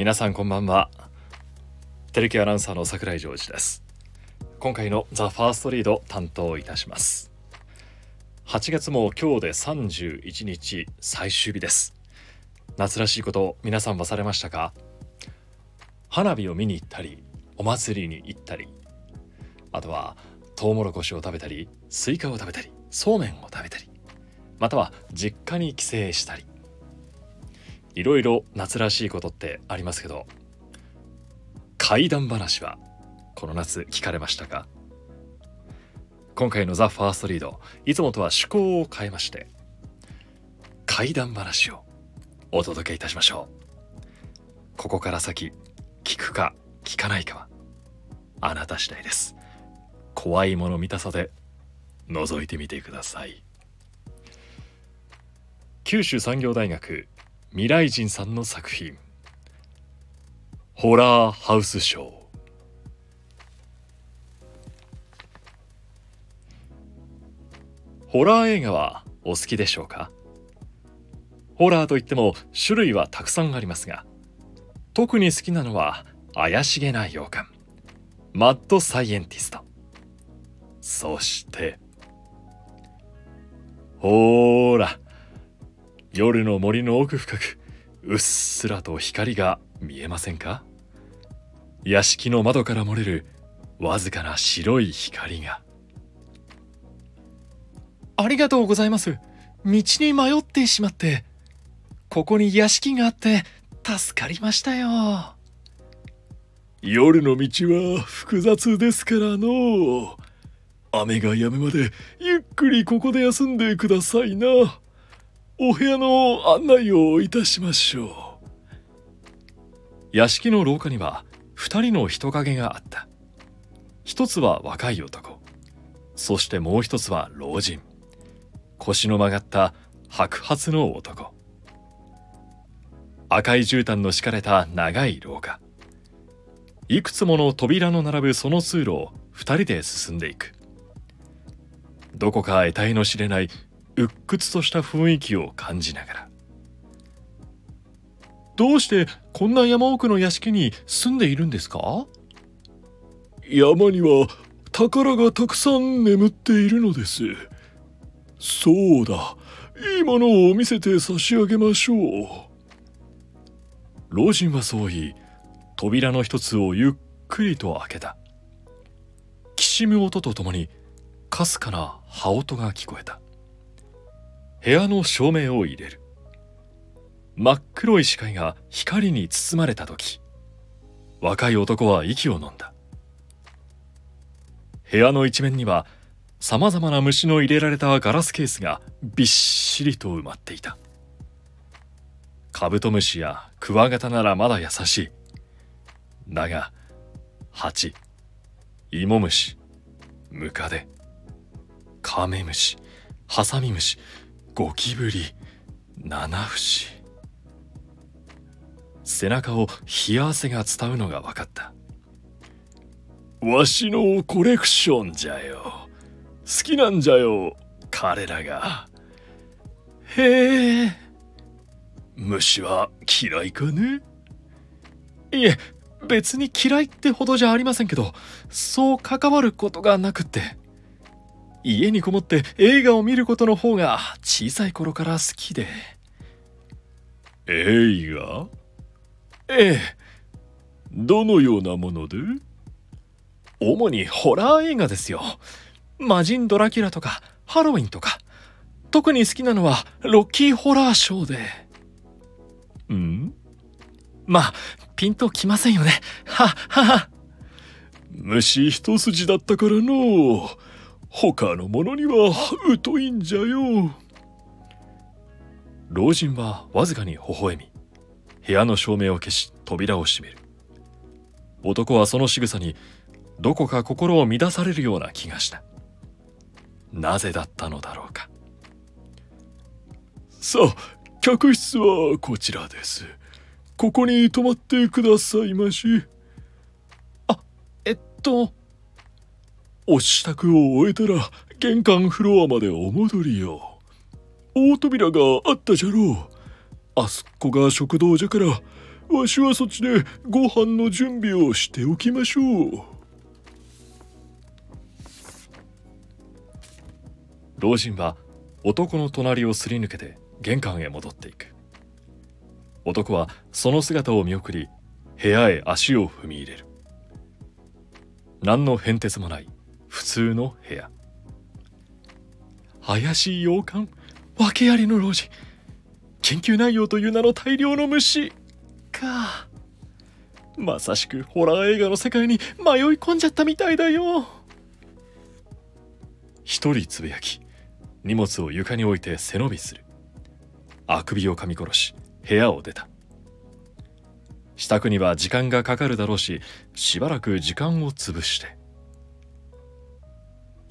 皆さんこんばんは。テレキアナウンサーの桜井ジョージです。今回の THE F1RST READ 担当いたします。8月も今日で31日最終日です。夏らしいこと皆さんはされましたか？花火を見に行ったりお祭りに行ったりあとはトウモロコシを食べたりスイカを食べたりそうめんを食べたりまたは実家に帰省したりいろいろ夏らしいことってありますけど怪談話はこの夏聞かれましたか？今回のザ・ファーストリードいつもとは趣向を変えまして怪談話をお届けいたしましょう。ここから先聞くか聞かないかはあなた次第です。怖いもの見たさで覗いてみてください。九州産業大学未来人さんの作品。ホラーハウスショー。ホラー映画はお好きでしょうか？ホラーといっても種類はたくさんありますが特に好きなのは怪しげな洋館。マッドサイエンティスト。そしてほー。ら夜の森の奥深くうっすらと光が見えませんか？屋敷の窓から漏れるわずかな白い光が。ありがとうございます。道に迷ってしまってここに屋敷があって助かりましたよ。夜の道は複雑ですからの。雨が止むまでゆっくりここで休んでくださいな。お部屋の案内をいたしましょう。屋敷の廊下には二人の人影があった。一つは若い男。そしてもう一つは老人。腰の曲がった白髪の男。赤い絨毯の敷かれた長い廊下。いくつもの扉の並ぶその通路を二人で進んでいく。どこか得体の知れない鬱屈とした雰囲気を感じながら。どうしてこんな山奥の屋敷に住んでいるんですか？山には宝がたくさん眠っているのです。そうだ。いいものを見せて差し上げましょう。老人はそう言い扉の一つをゆっくりと開けた。きしむ音とともにかすかな羽音が聞こえた。部屋の照明を入れる。真っ黒い視界が光に包まれた時若い男は息を飲んだ。部屋の一面にはさまざまな虫の入れられたガラスケースがびっしりと埋まっていた。カブトムシやクワガタならまだ優しい。だがハチイモムシムカデカメムシハサミムシゴキブリ。七節背中を冷や汗が伝うのが分かった。わしのコレクションじゃよ。好きなんじゃよ彼らが。へえ。虫は嫌いかね？いえ別に嫌いってほどじゃありませんけどそう関わることがなくって。家にこもって映画を見ることの方が小さい頃から好きで。映画？ええ。どのようなもので？主にホラー映画ですよ。魔人ドラキュラとかハロウィンとか。特に好きなのはロッキーホラーショーで。ん？まあピンときませんよね。ははは虫一筋だったからの他のものには疎いんじゃよ。老人はわずかに微笑み部屋の照明を消し扉を閉める。男はその仕草にどこか心を乱されるような気がした。なぜだったのだろうか。さあ客室はこちらです。ここに泊まってくださいまし。あえっとお支度を終えたら玄関フロアまでお戻りよ。大扉があったじゃろう。あそこが食堂じゃからわしはそっちでご飯の準備をしておきましょう。老人は男の隣をすり抜けて玄関へ戻っていく。男はその姿を見送り部屋へ足を踏み入れる。何の変哲もない普通の部屋。怪しい洋館。訳ありの老人研究内容という名の大量の虫か。まさしくホラー映画の世界に迷い込んじゃったみたいだよ。一人つぶやき。荷物を床に置いて背伸びする。あくびを噛み殺し部屋を出た。支度には時間がかかるだろうししばらく時間を潰して。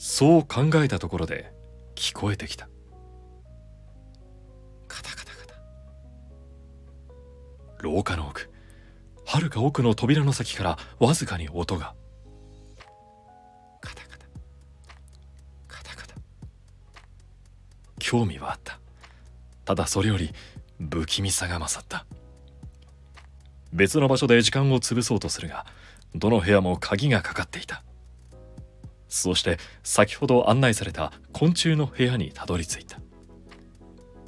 そう考えたところで聞こえてきた。カタカタカタ。廊下の奥はるか奥の扉の先からわずかに音が。カタカタ。カタカタ。興味はあった。ただそれより不気味さが勝った。別の場所で時間を潰そうとするがどの部屋も鍵がかかっていた。そして先ほど案内された昆虫の部屋にたどり着いた。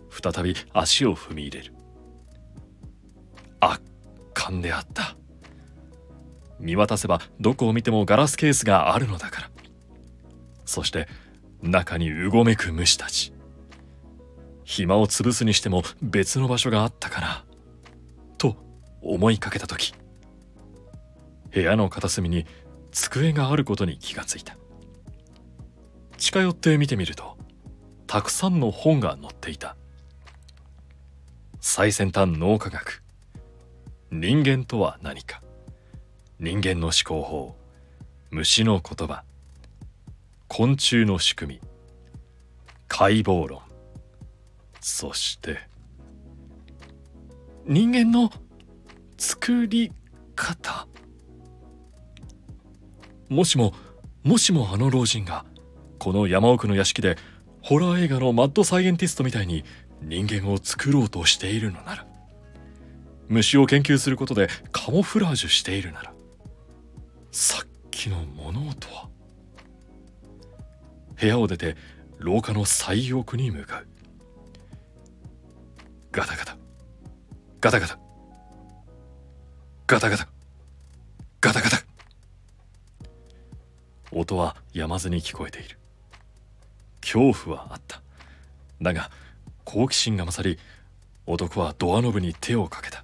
再び足を踏み入れる。圧巻であった。見渡せばどこを見てもガラスケースがあるのだから。そして中にうごめく虫たち。暇を潰すにしても別の場所があったかなと思いかけた時。部屋の片隅に机があることに気がついた。近寄って見てみるとたくさんの本が載っていた。最先端脳科学。人間とは何か。人間の思考法。虫の言葉。昆虫の仕組み。解剖論。そして人間の作り方。もしももしもあの老人がこの山奥の屋敷でホラー映画のマッドサイエンティストみたいに人間を作ろうとしているのなら。虫を研究することでカモフラージュしているなら。さっきの物音は。部屋を出て廊下の最奥に向かう。ガタガタ。ガタガタ。ガタガタ。ガタガタ。音は止まずに聞こえている。恐怖はあった。だが好奇心が勝り男はドアノブに手をかけた。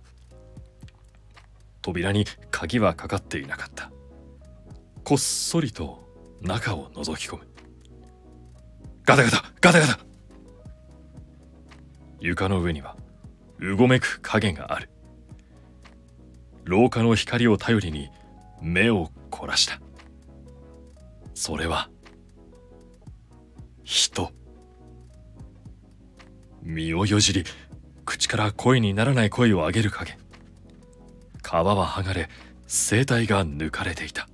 扉に鍵はかかっていなかった。こっそりと中を覗き込む。ガタガタガタガタ。床の上にはうごめく影がある。廊下の光を頼りに目を凝らした。それは人。身をよじり口から声にならない声を上げる影。皮は剥がれ声帯が抜かれていた。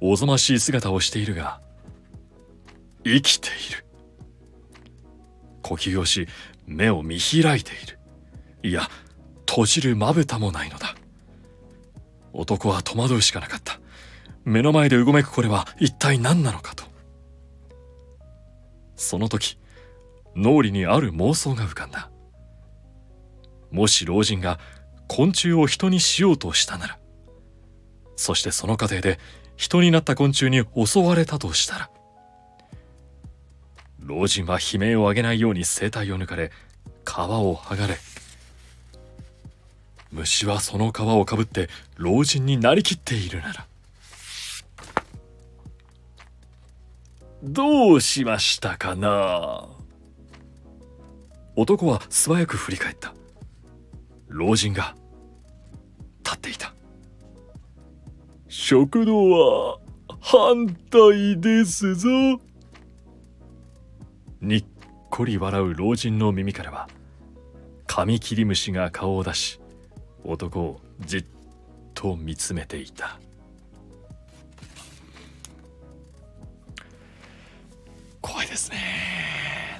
おぞましい姿をしているが生きている。呼吸をし目を見開いている。いや閉じるまぶたもないのだ。男は戸惑うしかなかった。目の前でうごめくこれは一体何なのかと。その時脳裏にある妄想が浮かんだ。もし老人が昆虫を人にしようとしたならそしてその過程で人になった昆虫に襲われたとしたら老人は悲鳴を上げないように声帯を抜かれ皮を剥がれ虫はその皮をかぶって老人になりきっているならどうしましたかな？男は素早く振り返った。老人が立っていた。食堂は反対ですぞ。にっこり笑う老人の耳からはカミキリムシが顔を出し男をじっと見つめていた。ですね。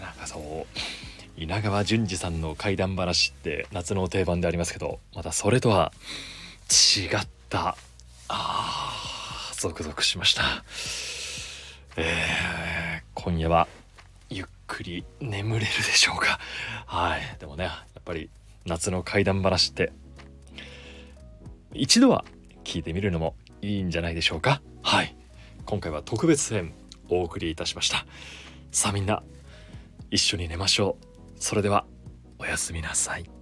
なんかそう稲川淳二さんの怪談話って夏の定番でありますけどまたそれとは違った。あーゾクゾクしました。えー、今夜はゆっくり眠れるでしょうか。はい。でもねやっぱり夏の怪談話って一度は聞いてみるのもいいんじゃないでしょうか。はい。今回は特別編お送りいたしました。さあみんな一緒に寝ましょう。それではおやすみなさい。